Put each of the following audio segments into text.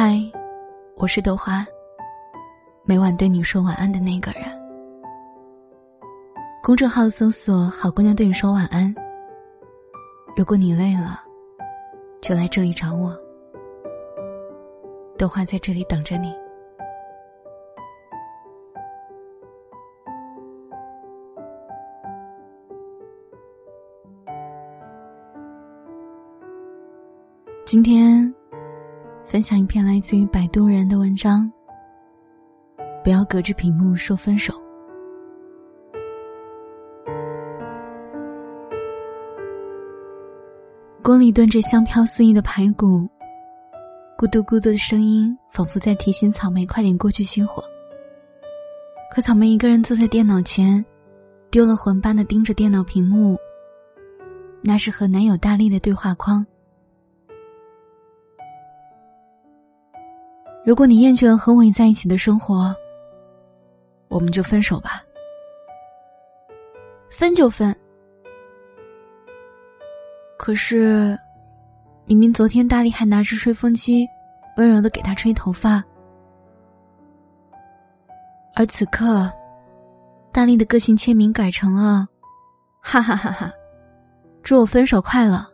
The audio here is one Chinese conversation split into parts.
嗨，我是豆花。每晚对你说晚安的那个人。公众号搜索“好姑娘对你说晚安”。如果你累了，就来这里找我。豆花在这里等着你。今天分享一篇来自于摆渡人的文章。不要隔着屏幕说分手。锅里炖着香飘四溢的排骨，咕嘟咕嘟的声音仿佛在提醒草莓快点过去熄火。可草莓一个人坐在电脑前，丢了魂般的盯着电脑屏幕。那是和男友大力的对话框。如果你厌倦了和我在一起的生活，我们就分手吧。分就分。可是，明明昨天大力还拿着吹风机，温柔的给他吹头发，而此刻，大力的个性签名改成了“哈哈哈哈，祝我分手快乐”。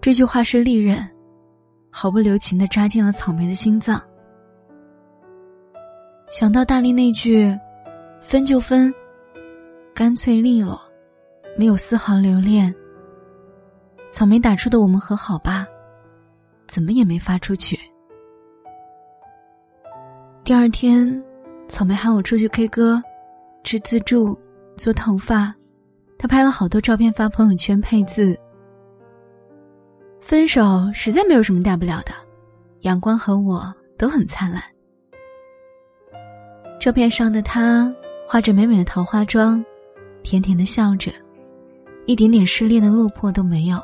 这句话是利刃。毫不留情的扎进了草莓的心脏。想到大力那句“分就分”，干脆利落，没有丝毫留恋。草莓打出的“我们和好吧”，怎么也没发出去。第二天，草莓喊我出去 K 歌，吃自助，做头发，他拍了好多照片发朋友圈，配字。分手实在没有什么大不了的，阳光和我都很灿烂。照片上的他画着美美的桃花妆，甜甜的笑着，一点点失恋的落魄都没有。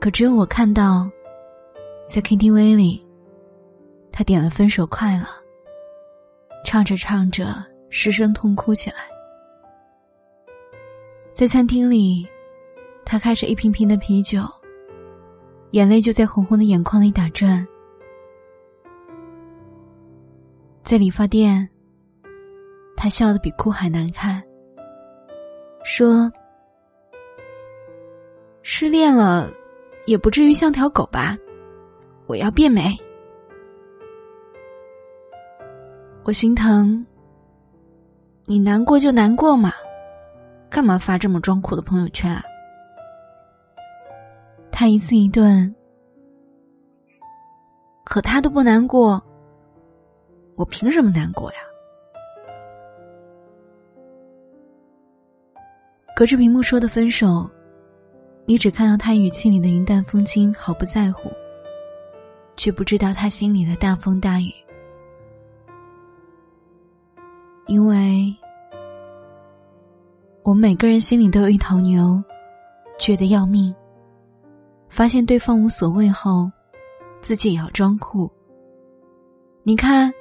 可只有我看到，在 KTV 里，他点了《分手快乐》，唱着唱着失声痛哭起来。在餐厅里。他开着一瓶瓶的啤酒，眼泪就在红红的眼眶里打转。在理发店，他笑得比哭还难看，说：“失恋了，也不至于像条狗吧？我要变美。”我心疼，你难过就难过嘛，干嘛发这么装酷的朋友圈啊？他一字一顿，可他都不难过，我凭什么难过呀？隔着屏幕说的分手，你只看到他语气里的云淡风轻，毫不在乎，却不知道他心里的大风大雨。因为，我们每个人心里都有一头牛，倔得要命。发现对方无所谓后，自己也要装酷。你看，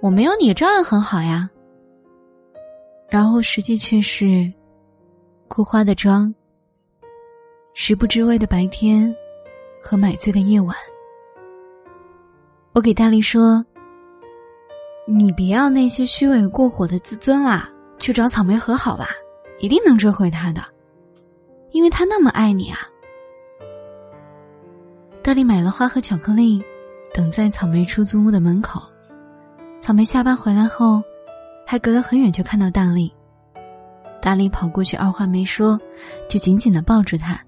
我没有你照样很好呀。然后实际却是，哭花的妆，食不知味的白天，和买醉的夜晚。我给大力说：“你别要那些虚伪过火的自尊啦，去找草莓和好吧，一定能追回他的，因为他那么爱你啊。”大力买了花和巧克力，等在草莓出租屋的门口。草莓下班回来后，还隔得很远就看到大力。大力跑过去，二话没说，就紧紧的抱住他。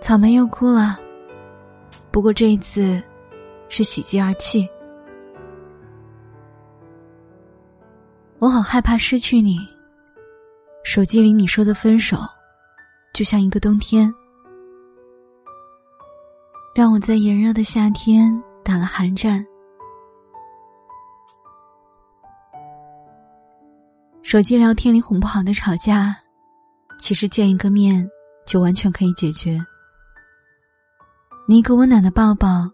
草莓又哭了，不过这一次，是喜极而泣。我好害怕失去你。手机里你说的分手，就像一个冬天。让我在炎热的夏天打了寒战。手机聊天里哄不好的吵架，其实见一个面就完全可以解决。你一个温暖的抱抱，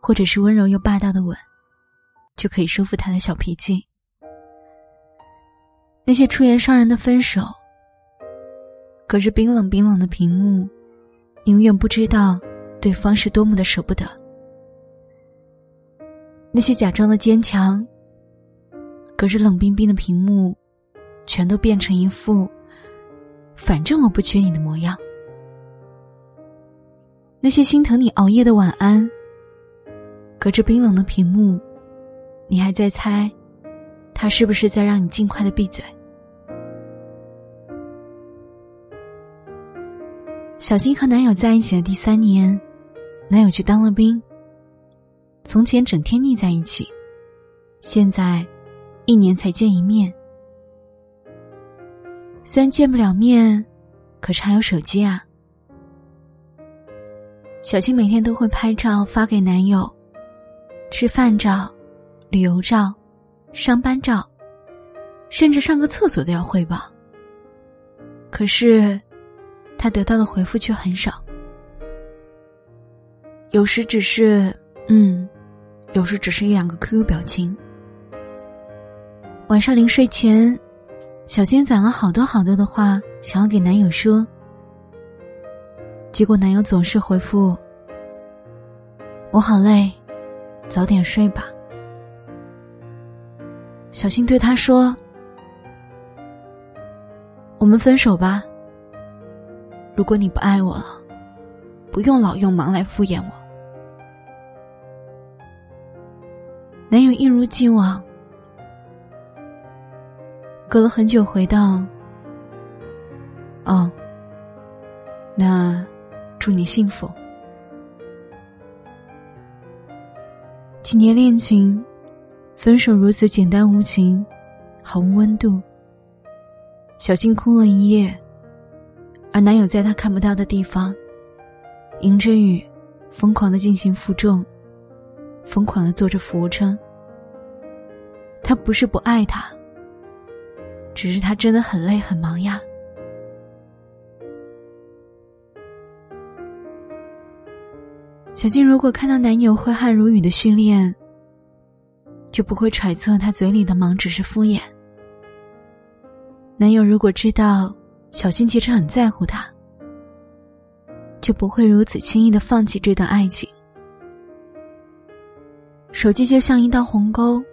或者是温柔又霸道的吻，就可以收服他的小脾气。那些出言伤人的分手，隔着冰冷冰冷的屏幕，你永远不知道。对方是多么的舍不得。那些假装的坚强，隔着冷冰冰的屏幕，全都变成一副“反正我不缺你”的模样。那些心疼你熬夜的晚安，隔着冰冷的屏幕，你还在猜，他是不是在让你尽快的闭嘴？小新和男友在一起的第三年，男友去当了兵。从前整天腻在一起，现在一年才见一面。虽然见不了面，可是还有手机啊。小青每天都会拍照发给男友，吃饭照、旅游照、上班照，甚至上个厕所都要汇报。可是，他得到的回复却很少，有时只是。嗯，有时只是一两个 QQ 表情。晚上临睡前，小仙攒了好多好多的话想要给男友说，结果男友总是回复：“我好累，早点睡吧。”小新对他说：“我们分手吧。如果你不爱我了，不用老用忙来敷衍我。”男友一如既往，隔了很久回到。哦，那祝你幸福。几年恋情，分手如此简单无情，毫无温度。小静哭了一夜，而男友在他看不到的地方，迎着雨，疯狂的进行负重。疯狂的做着俯卧撑。他不是不爱他，只是他真的很累很忙呀。小静如果看到男友挥汗如雨的训练，就不会揣测他嘴里的忙只是敷衍。男友如果知道小新其实很在乎他，就不会如此轻易的放弃这段爱情。手机就像一道鸿沟，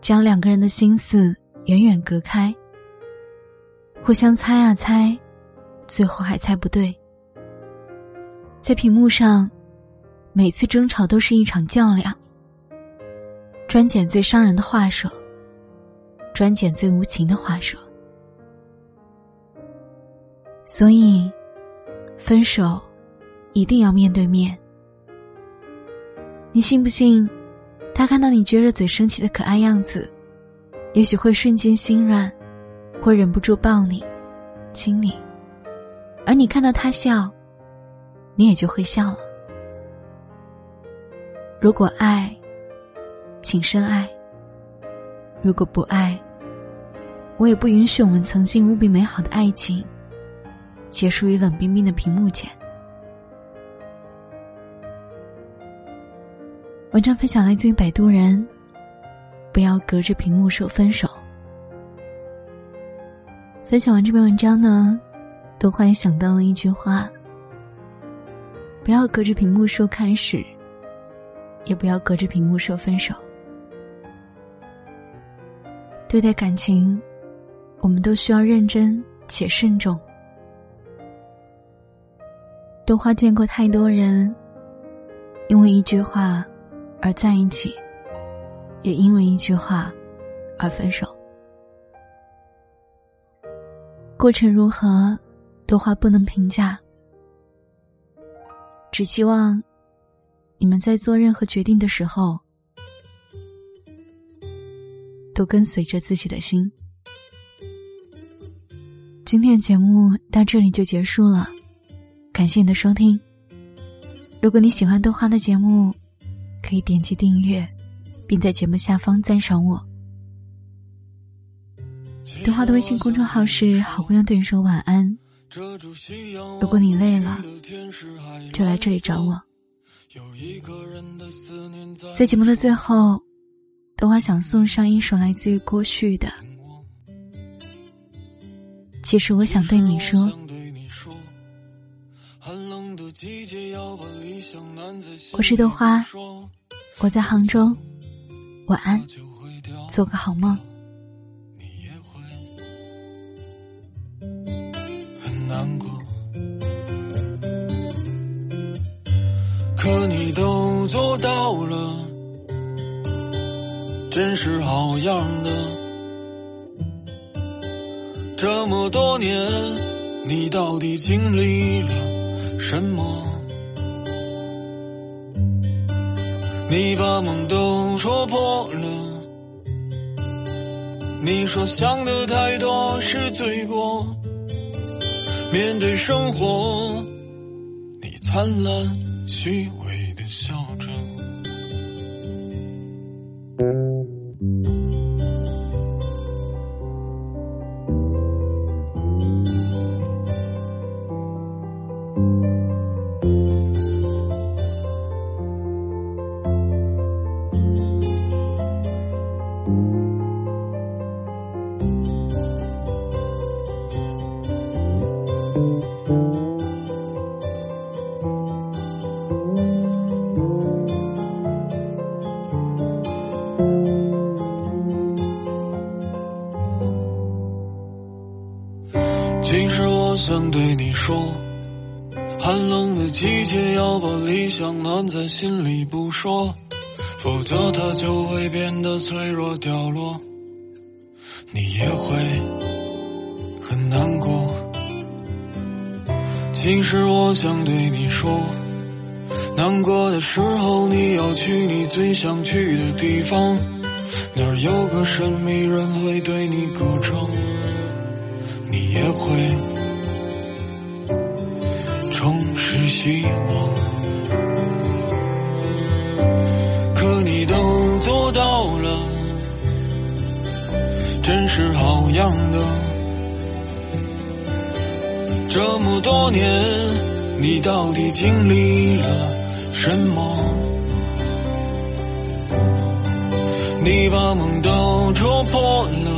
将两个人的心思远远隔开。互相猜啊猜，最后还猜不对。在屏幕上，每次争吵都是一场较量，专捡最伤人的话说，专捡最无情的话说。所以，分手一定要面对面。你信不信？他看到你撅着嘴生气的可爱样子，也许会瞬间心软，或忍不住抱你、亲你；而你看到他笑，你也就会笑了。如果爱，请深爱；如果不爱，我也不允许我们曾经无比美好的爱情结束于冷冰冰的屏幕前。文章分享来自于摆渡人。不要隔着屏幕说分手。分享完这篇文章呢，都忽然想到了一句话：不要隔着屏幕说开始，也不要隔着屏幕说分手。对待感情，我们都需要认真且慎重。豆花见过太多人，因为一句话。而在一起，也因为一句话而分手。过程如何，多话不能评价，只希望你们在做任何决定的时候，都跟随着自己的心。今天的节目到这里就结束了，感谢你的收听。如果你喜欢豆花的节目，可以点击订阅，并在节目下方赞赏我。对话的微信公众号是“好姑娘对你说晚安”。如果你累了，就来这里找我。在节目的最后，豆花想送上一首来自于郭旭的。其实我想对你说，我是豆花，我在杭州，晚安，做个好梦。你也会很难过，可你都做到了，真是好样的。这么多年，你到底经历了什么？你把梦都戳破了。你说想的太多是罪过。面对生活，你灿烂虚伪的笑想暖在心里不说，否则它就会变得脆弱掉落，你也会很难过。其实我想对你说，难过的时候你要去你最想去的地方，那儿有个神秘人会对你歌唱。你也会重拾希望，你都做到了，真是好样的。这么多年，你到底经历了什么？你把梦都戳破了。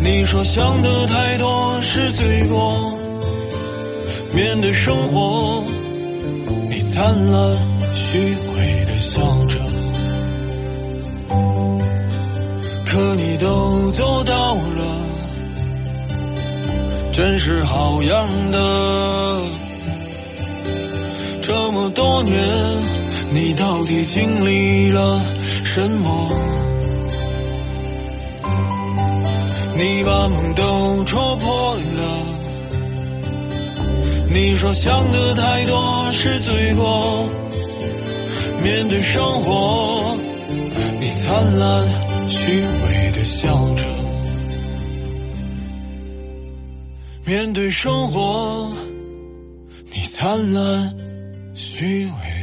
你说想的太多是罪过，面对生活，你灿烂虚伪笑着，可你都做到了，真是好样的。这么多年，你到底经历了什么？你把梦都戳破了，你说想的太多是罪过。面对生活，你灿烂虚伪的笑着。面对生活，你灿烂虚伪。